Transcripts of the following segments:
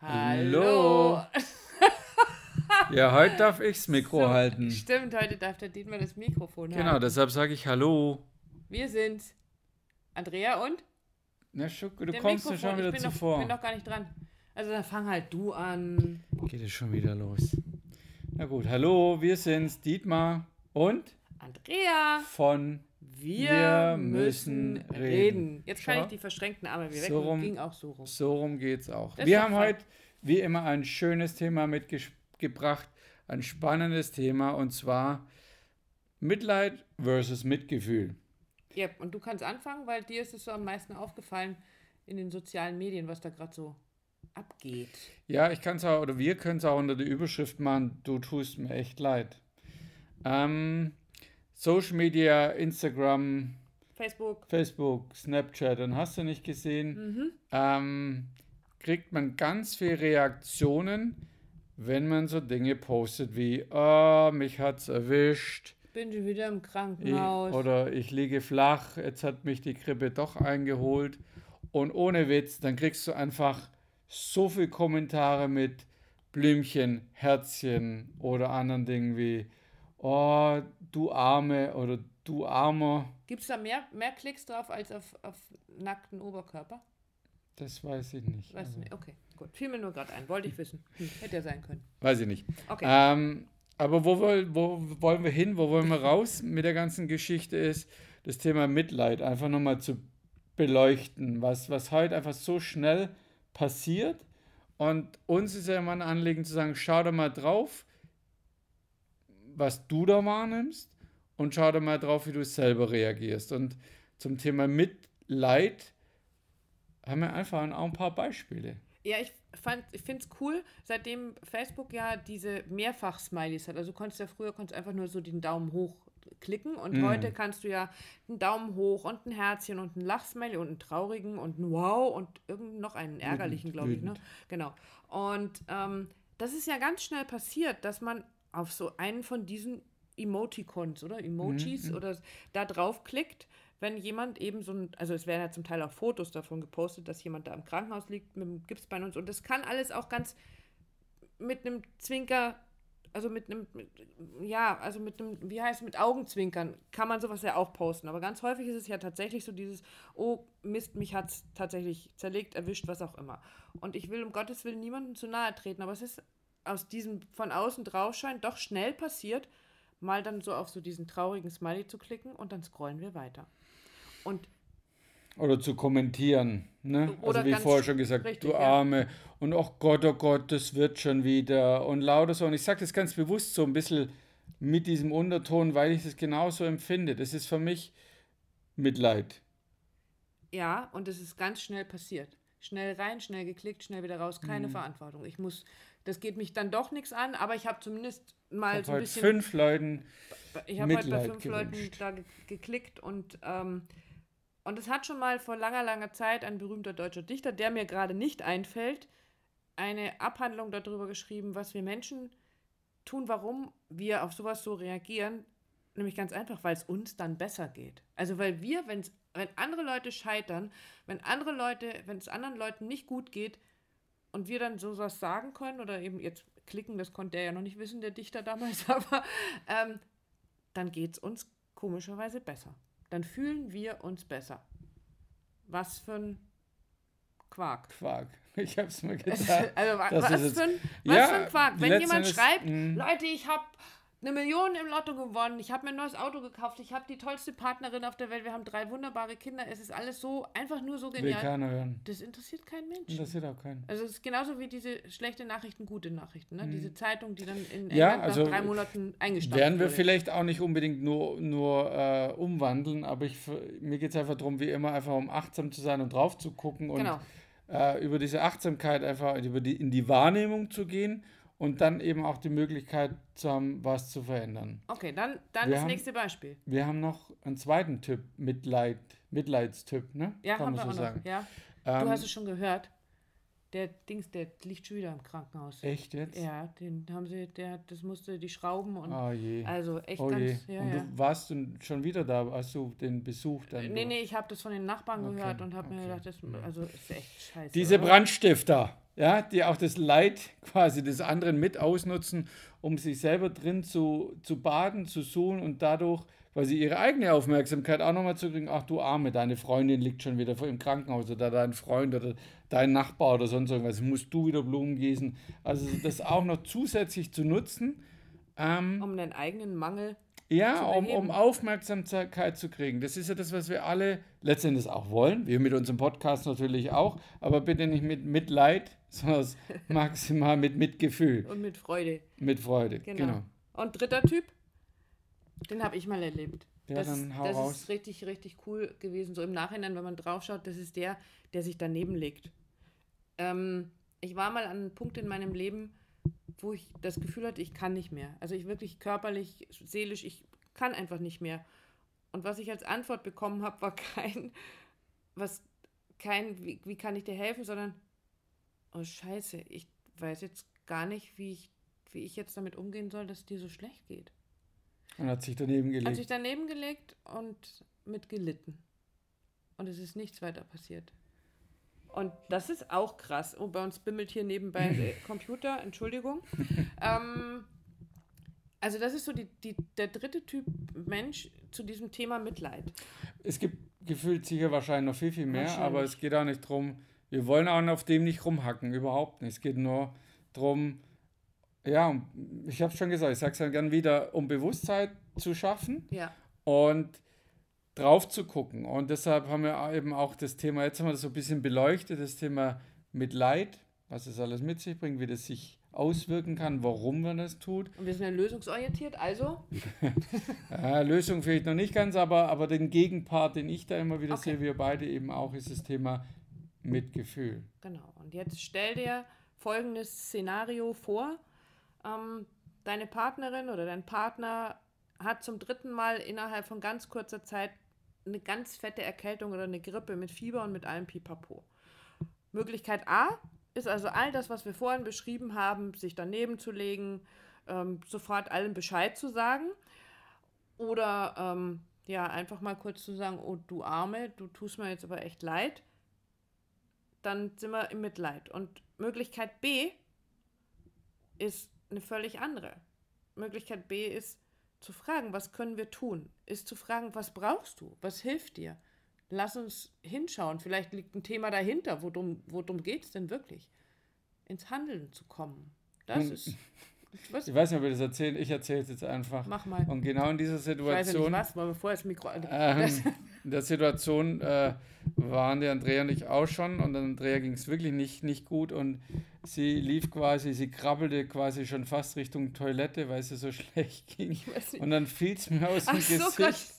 Hallo. ja, heute darf ich das Mikro So, halten. Stimmt, heute darf der Dietmar das Mikrofon Genau, halten. deshalb sage ich Hallo. Wir sind Andrea und Na, Schuck, du kommst ja schon wieder ich bin noch, zuvor. bin noch gar nicht dran. Also dann fang halt du an. Geht es schon wieder los. Na gut, hallo, wir sind's, Dietmar und Andrea, von wir, Wir müssen reden. reden. Jetzt kann Schau. ich die verschränkten Arme wieder weg. So rum. ging auch so rum. So rum geht's auch. Das Wir haben heute, wie immer, ein schönes Thema mitgebracht, ein spannendes Thema und zwar Mitleid versus Mitgefühl. Ja, und du kannst anfangen, weil dir ist es so am meisten aufgefallen in den sozialen Medien, was da gerade so abgeht. Ja, ich kann es auch, oder wir können es auch unter der Überschrift machen, du tust mir echt leid. Ähm, Social Media, Instagram, Facebook. Facebook, Snapchat, und hast du nicht gesehen, Mhm. ähm, kriegt man ganz viele Reaktionen, wenn man so Dinge postet wie, oh, mich hat's erwischt, Bin schon wieder im ich, Krankenhaus. oder ich liege flach, jetzt hat mich die Grippe doch eingeholt. Und ohne Witz, dann kriegst du einfach so viele Kommentare mit Blümchen, Herzchen oder anderen Dingen wie, oh, du Arme oder du Armer. Gibt es da mehr, mehr Klicks drauf als auf, auf nackten Oberkörper? Das weiß ich nicht. Weißt Also, du nicht? Okay, gut. Fiel mir nur gerade ein. Wollte ich wissen. Hm, hätte ja sein können. weiß ich nicht. Okay. Ähm, aber wo, woll, wo wollen wir hin? Wo wollen wir raus mit der ganzen Geschichte ist das Thema Mitleid einfach nochmal zu beleuchten, was, was heute einfach so schnell passiert. Und uns ist ja immer ein Anliegen zu sagen, schau da mal drauf, was du da wahrnimmst und schau da mal drauf, wie du selber reagierst. Und zum Thema Mitleid haben wir einfach auch ein paar Beispiele. Ja, ich, fand- ich finde es cool, seitdem Facebook ja diese Mehrfach-Smileys hat. Also du konntest ja früher konntest einfach nur so den Daumen hoch klicken und Mhm. heute kannst du ja einen Daumen hoch und ein Herzchen und ein Lachsmiley und einen traurigen und einen Wow und irgend noch einen ärgerlichen, glaube ich. Ne? Genau. Und ähm, das ist ja ganz schnell passiert, dass man auf so einen von diesen Emoticons oder Emojis oder da drauf klickt, wenn jemand eben so ein, also es werden ja zum Teil auch Fotos davon gepostet, dass jemand da im Krankenhaus liegt mit dem Gipsbein und so. Und das kann alles auch ganz mit einem Zwinker, also mit einem, mit, ja, also mit einem, wie heißt es, mit Augenzwinkern kann man sowas ja auch posten. Aber ganz häufig ist es ja tatsächlich so dieses, oh Mist, mich hat es tatsächlich zerlegt, erwischt, was auch immer. Und ich will um Gottes Willen niemandem zu nahe treten, aber es ist aus diesem von außen draufschein doch schnell passiert, mal dann so auf so diesen traurigen Smiley zu klicken und dann scrollen wir weiter. Und Oder zu kommentieren. Ne? Oder also wie vorher schon gesagt, richtig, du ja. Arme. Und oh Gott, oh Gott, das wird schon wieder. Und lauter so. Und ich sage das ganz bewusst so ein bisschen mit diesem Unterton, weil ich das genauso empfinde. Das ist für mich Mitleid. Ja, und es ist ganz schnell passiert. Schnell rein, schnell geklickt, schnell wieder raus, Mhm. keine Verantwortung. Ich muss, das geht mich dann doch nichts an, aber ich habe zumindest mal so ein bisschen. fünf Leuten. ich habe heute bei fünf Leuten gewünscht. da ge geklickt und, ähm, und es hat schon mal vor langer, langer Zeit ein berühmter deutscher Dichter, der mir gerade nicht einfällt, eine Abhandlung darüber geschrieben, was wir Menschen tun, warum wir auf sowas so reagieren. Nämlich ganz einfach, weil es uns dann besser geht. Also weil wir, wenn's, wenn andere Leute scheitern, wenn andere Leute, wenn es anderen Leuten nicht gut geht und wir dann sowas sagen können oder eben jetzt klicken, das konnte er ja noch nicht wissen, der Dichter damals, aber ähm, dann geht es uns komischerweise besser. Dann fühlen wir uns besser. Was für ein Quark. Quark. Ich habe es mir gedacht. Also was, jetzt- für ein, was Ja, für ein Quark. Wenn jemand schreibt, mm. Leute, ich habe eine Million im Lotto gewonnen, ich habe mir ein neues Auto gekauft, ich habe die tollste Partnerin auf der Welt, wir haben drei wunderbare Kinder, es ist alles so, einfach nur so Will genial. keiner hören. Das interessiert keinen Menschen. Interessiert auch keinen. Also es ist genauso wie diese schlechte Nachrichten, gute Nachrichten. Ne? Diese Zeitung, die dann in Mhm. Ja, England also nach drei Monaten eingestampft Werden wir wurde. vielleicht auch nicht unbedingt nur, nur äh, umwandeln, aber ich, mir geht es einfach darum, wie immer einfach um achtsam zu sein und drauf zu gucken und Genau. äh, über diese Achtsamkeit einfach über die, in die Wahrnehmung zu gehen und dann eben auch die Möglichkeit zu haben, was zu verändern. Okay, dann, dann Wir das haben- nächste Beispiel. Wir haben noch einen zweiten Typ, Mitleid, Mitleidstyp, ne? Ja, Kann haben man wir so auch sagen. noch. Ja. Ähm, du hast es schon gehört. Der Dings, der liegt schon wieder im Krankenhaus. Echt jetzt? Ja, den haben sie, der, das musste die Schrauben und Oh je. also echt oh je. ganz, ja, und ja. du warst du schon wieder da, hast du den Besuch dann? Nee, du- nee, ich habe das von den Nachbarn Okay, gehört und habe mir okay. gedacht, das also ist echt scheiße. Diese oder? Brandstifter. Ja, die auch das Leid quasi des anderen mit ausnutzen, um sich selber drin zu, zu baden, zu suchen und dadurch quasi ihre eigene Aufmerksamkeit auch nochmal zu kriegen. Ach du Arme, deine Freundin liegt schon wieder im Krankenhaus oder dein Freund oder dein Nachbar oder sonst irgendwas. Musst du wieder Blumen gießen. Also das auch noch zusätzlich zu nutzen. Ähm, um den eigenen Mangel ja, um, um Aufmerksamkeit zu kriegen. Das ist ja das, was wir alle letztendlich auch wollen. Wir mit unserem Podcast natürlich auch, aber bitte nicht mit Mitleid, sondern maximal mit Mitgefühl. Und mit Freude. Mit Freude, genau. genau. Und dritter Typ, den habe ich mal erlebt. Ja, das, das raus. ist richtig, richtig cool gewesen. So im Nachhinein, wenn man draufschaut, das ist der, der sich daneben legt. Ähm, ich war mal an einem Punkt in meinem Leben, wo ich das Gefühl hatte, ich kann nicht mehr. Also ich wirklich körperlich, seelisch, ich kann einfach nicht mehr. Und was ich als Antwort bekommen habe, war kein, was, kein, wie, wie kann ich dir helfen, sondern, oh Scheiße, ich weiß jetzt gar nicht, wie ich, wie ich jetzt damit umgehen soll, dass es dir so schlecht geht. Und hat sich daneben gelegt. Hat sich daneben gelegt und mit gelitten. Und es ist nichts weiter passiert. Und das ist auch krass. Oh, bei uns bimmelt hier nebenbei der Computer, Entschuldigung. ähm, also das ist so die, die, der dritte Typ Mensch zu diesem Thema Mitleid. Es gibt gefühlt sicher wahrscheinlich noch viel, viel mehr, aber es geht auch nicht darum, wir wollen auch auf dem nicht rumhacken, überhaupt nicht. Es geht nur darum, ja, ich habe schon gesagt, ich sage es dann gern wieder, um Bewusstsein zu schaffen. Ja. Und drauf zu gucken. Und deshalb haben wir eben auch das Thema, jetzt haben wir das so ein bisschen beleuchtet, das Thema Mitleid, was es alles mit sich bringt, wie das sich auswirken kann, warum man das tut. Und wir sind ja lösungsorientiert, also? ja, Lösung vielleicht noch nicht ganz, aber, aber den Gegenpart, den ich da immer wieder okay. sehe, wir beide eben auch, ist das Thema Mitgefühl. Genau. Und jetzt stell dir folgendes Szenario vor. Ähm, deine Partnerin oder dein Partner hat zum dritten Mal innerhalb von ganz kurzer Zeit eine ganz fette Erkältung oder eine Grippe mit Fieber und mit allem Pipapo. Möglichkeit A ist also all das, was wir vorhin beschrieben haben, sich daneben zu legen, ähm, sofort allen Bescheid zu sagen. Oder ähm, ja, einfach mal kurz zu sagen, oh du Arme, du tust mir jetzt aber echt leid. Dann sind wir im Mitleid. Und Möglichkeit B ist eine völlig andere. Möglichkeit B ist, zu fragen, was können wir tun, ist zu fragen, was brauchst du, was hilft dir. Lass uns hinschauen, vielleicht liegt ein Thema dahinter, worum, worum geht es denn wirklich? Ins Handeln zu kommen. Das ist was? Ich weiß nicht, ob ihr das erzählt. Ich erzähle es jetzt einfach. Mach mal. Und genau in dieser Situation. Ich weiß nicht was, weil wir vorher das Mikro. Ähm, in der Situation äh, waren der Andrea und ich auch schon. Und Andrea ging es wirklich nicht, nicht gut. Und sie lief quasi, sie krabbelte quasi schon fast Richtung Toilette, weil es so schlecht ging. Und dann fiel es mir aus dem so Gesicht.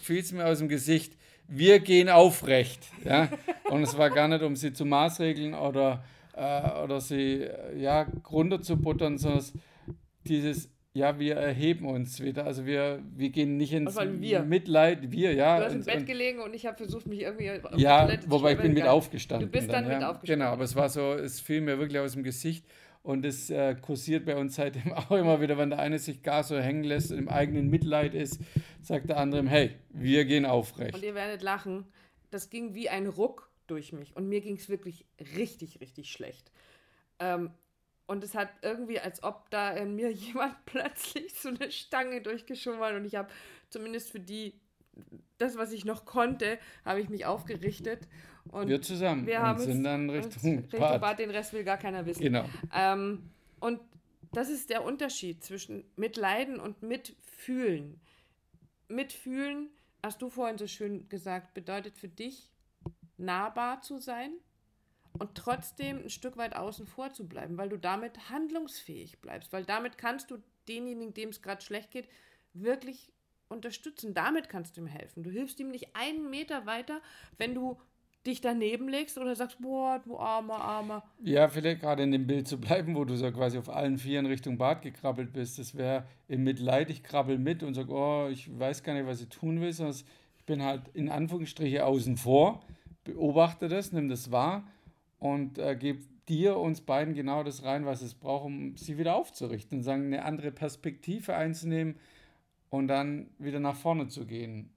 Fiel es mir aus dem Gesicht. Wir gehen aufrecht. Ja? Und es war gar nicht, um sie zu maßregeln oder äh, oder sie äh, ja runterzubuttern, sondern dieses ja, wir erheben uns wieder. Also wir, wir gehen nicht ins wir. Mitleid, wir, ja. Du hast im Bett gelegen und ich habe versucht, mich irgendwie auf Ja, wobei ich bin mit aufgestanden. Du bist dann, dann mit ja. aufgestanden. Genau, aber es war so, es fiel mir wirklich aus dem Gesicht und es äh, kursiert bei uns seitdem auch immer wieder, wenn der eine sich gar so hängen lässt und im eigenen Mitleid ist, sagt der andere, hey, wir gehen aufrecht. Und ihr werdet lachen, das ging wie ein Ruck durch mich. Und mir ging es wirklich richtig, richtig schlecht. Ähm, und es hat irgendwie, als ob da in mir jemand plötzlich so eine Stange durchgeschoben hat. Und ich habe zumindest für die, das, was ich noch konnte, habe ich mich aufgerichtet. Und wir zusammen wir haben sind dann Richtung, Richtung Bad. Bad. Den Rest will gar keiner wissen. Genau. Ähm, und das ist der Unterschied zwischen Mitleiden und Mitfühlen. Mitfühlen, hast du vorhin so schön gesagt, bedeutet für dich nahbar zu sein und trotzdem ein Stück weit außen vor zu bleiben, weil du damit handlungsfähig bleibst, weil damit kannst du denjenigen, dem es gerade schlecht geht, wirklich unterstützen. Damit kannst du ihm helfen. Du hilfst ihm nicht einen Meter weiter, wenn du dich daneben legst oder sagst, boah, du armer, armer. Ja, vielleicht gerade in dem Bild zu bleiben, wo du so quasi auf allen Vieren Richtung Bad gekrabbelt bist. Das wäre im Mitleid, ich krabbel mit und sage, oh, ich weiß gar nicht, was ich tun will, sondern ich bin halt in Anführungsstriche außen vor beobachte das, nimm das wahr und äh, gebe dir, uns beiden genau das rein, was es braucht, um sie wieder aufzurichten und sagen, eine andere Perspektive einzunehmen und dann wieder nach vorne zu gehen.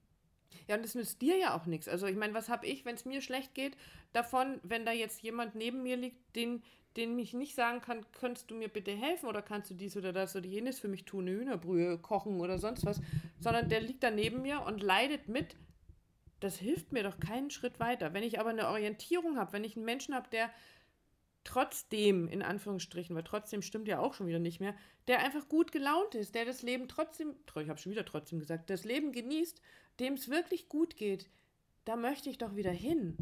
Ja, und das nützt dir ja auch nichts. Also ich meine, was habe ich, wenn es mir schlecht geht, davon, wenn da jetzt jemand neben mir liegt, den, den mich nicht sagen kann, könntest du mir bitte helfen oder kannst du dies oder das oder jenes für mich tun, eine Hühnerbrühe kochen oder sonst was, sondern der liegt da neben mir und leidet mit. Das hilft mir doch keinen Schritt weiter. Wenn ich aber eine Orientierung habe, wenn ich einen Menschen habe, der trotzdem, in Anführungsstrichen, weil trotzdem stimmt ja auch schon wieder nicht mehr, der einfach gut gelaunt ist, der das Leben trotzdem, ich habe schon wieder trotzdem gesagt, das Leben genießt, dem es wirklich gut geht, da möchte ich doch wieder hin.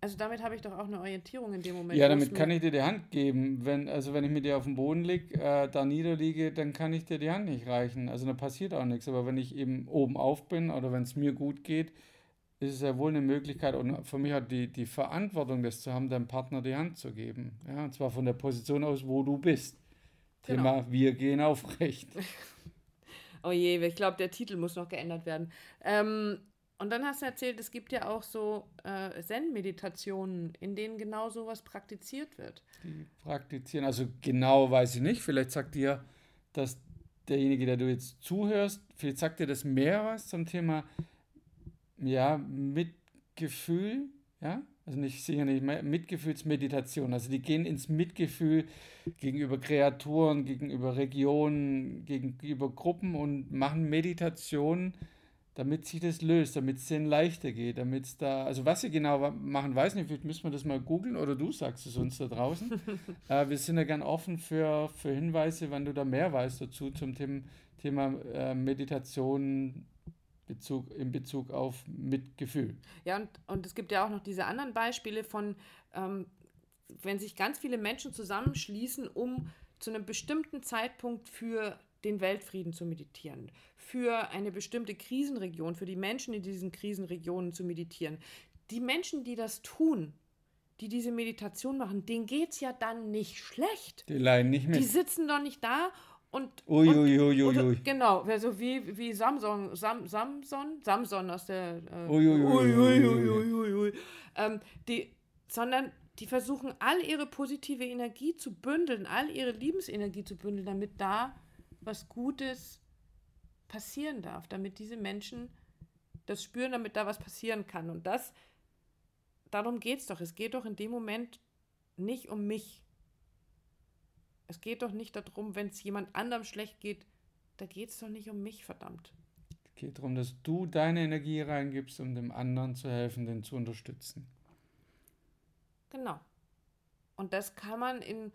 Also damit habe ich doch auch eine Orientierung in dem Moment. Ja, damit kann ich dir die Hand geben. Wenn, also wenn ich mit dir auf dem Boden liege, äh, da niederliege, dann kann ich dir die Hand nicht reichen. Also da passiert auch nichts. Aber wenn ich eben oben auf bin oder wenn es mir gut geht, ist es ja wohl eine Möglichkeit und für mich hat die, die Verantwortung, das zu haben, deinem Partner die Hand zu geben. Ja, und zwar von der Position aus, wo du bist. Genau. Thema, wir gehen aufrecht. oh je, ich glaube, der Titel muss noch geändert werden. Ähm, und dann hast du erzählt, es gibt ja auch so äh, Zen-Meditationen, in denen genau sowas praktiziert wird. Die praktizieren, also genau weiß ich nicht. Vielleicht sagt dir, dass derjenige, der du jetzt zuhörst, vielleicht sagt dir das mehr was zum Thema ja, Mitgefühl, ja, also nicht sicher nicht, Mitgefühlsmeditation. Also die gehen ins Mitgefühl gegenüber Kreaturen, gegenüber Regionen, gegenüber Gruppen und machen Meditationen, damit sich das löst, damit es denen leichter geht, damit es da, also was sie genau machen, weiß nicht, vielleicht müssen wir das mal googeln oder du sagst es uns da draußen. äh, wir sind ja gern offen für, für Hinweise, wenn du da mehr weißt dazu zum Thema, Thema äh, Meditation, Bezug, in Bezug auf Mitgefühl. Ja, und, und es gibt ja auch noch diese anderen Beispiele von, ähm, wenn sich ganz viele Menschen zusammenschließen, um zu einem bestimmten Zeitpunkt für den Weltfrieden zu meditieren, für eine bestimmte Krisenregion, für die Menschen in diesen Krisenregionen zu meditieren. Die Menschen, die das tun, die diese Meditation machen, denen geht es ja dann nicht schlecht. Die leiden nicht mehr. Die sitzen doch nicht da und, ui, und ui, ui, oder, genau, also wie, wie Samson, Sam, Samson, Samson aus der äh, ähm, die, sondern die versuchen all ihre positive Energie zu bündeln, all ihre Liebensenergie zu bündeln, damit da was Gutes passieren darf, damit diese Menschen das spüren, damit da was passieren kann. Und das, darum geht es doch. Es geht doch in dem Moment nicht um mich. Es geht doch nicht darum, wenn es jemand anderem schlecht geht, da geht es doch nicht um mich, verdammt. Es geht darum, dass du deine Energie reingibst, um dem anderen zu helfen, den zu unterstützen. Genau. Und das kann man in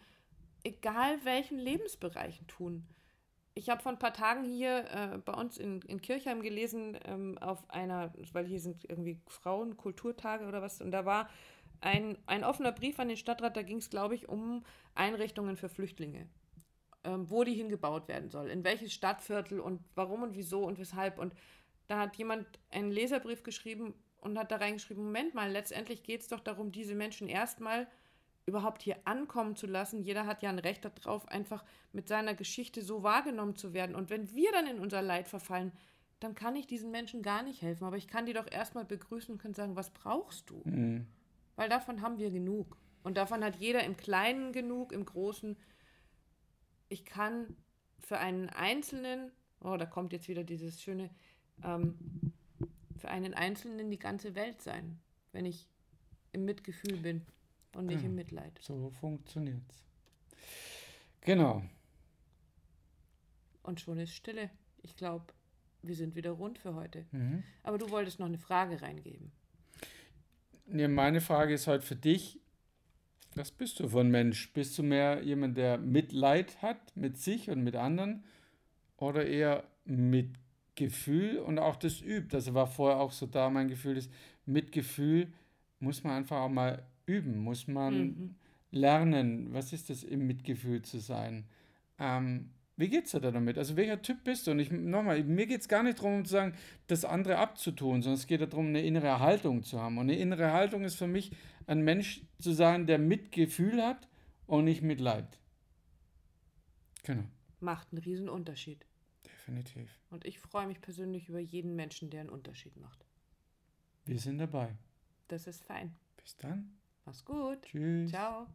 egal welchen Lebensbereichen tun. Ich habe vor ein paar Tagen hier äh, bei uns in, in Kirchheim gelesen, ähm, auf einer, weil hier sind irgendwie Frauenkulturtage oder was, und da war ein, ein offener Brief an den Stadtrat, da ging es, glaube ich, um Einrichtungen für Flüchtlinge. Ähm, wo die hingebaut werden soll, in welches Stadtviertel und warum und wieso und weshalb. Und da hat jemand einen Leserbrief geschrieben und hat da reingeschrieben, Moment mal, letztendlich geht es doch darum, diese Menschen erstmal überhaupt hier ankommen zu lassen. Jeder hat ja ein Recht darauf, einfach mit seiner Geschichte so wahrgenommen zu werden. Und wenn wir dann in unser Leid verfallen, dann kann ich diesen Menschen gar nicht helfen. Aber ich kann die doch erstmal begrüßen und kann sagen, was brauchst du? Mhm. Weil davon haben wir genug. Und davon hat jeder im Kleinen genug, im Großen. Ich kann für einen Einzelnen, oh, da kommt jetzt wieder dieses schöne, ähm, für einen Einzelnen die ganze Welt sein, wenn ich im Mitgefühl bin und nicht ja, im Mitleid. So funktioniert's. Genau. Und schon ist Stille. Ich glaube, wir sind wieder rund für heute. Mhm. Aber du wolltest noch eine Frage reingeben. Nee, meine Frage ist heute für dich. Was bist du für ein Mensch? Bist du mehr jemand, der Mitleid hat mit sich und mit anderen oder eher mit Gefühl und auch das übt? Also war vorher auch so da mein Gefühl, ist Mitgefühl muss man einfach auch mal üben, muss man mhm. lernen. Was ist das, im Mitgefühl zu sein? Ähm, wie geht's dir da damit? Also welcher Typ bist du? Und ich nochmal, mir geht es gar nicht darum, zu sagen, das andere abzutun, sondern es geht darum, eine innere Haltung zu haben. Und eine innere Haltung ist für mich, ein Mensch zu sein, der Mitgefühl hat und nicht Mitleid. Genau. Macht einen riesen Unterschied. Definitiv. Und ich freue mich persönlich über jeden Menschen, der einen Unterschied macht. Wir sind dabei. Das ist fein. Bis dann. Mach's gut. Tschüss. Ciao.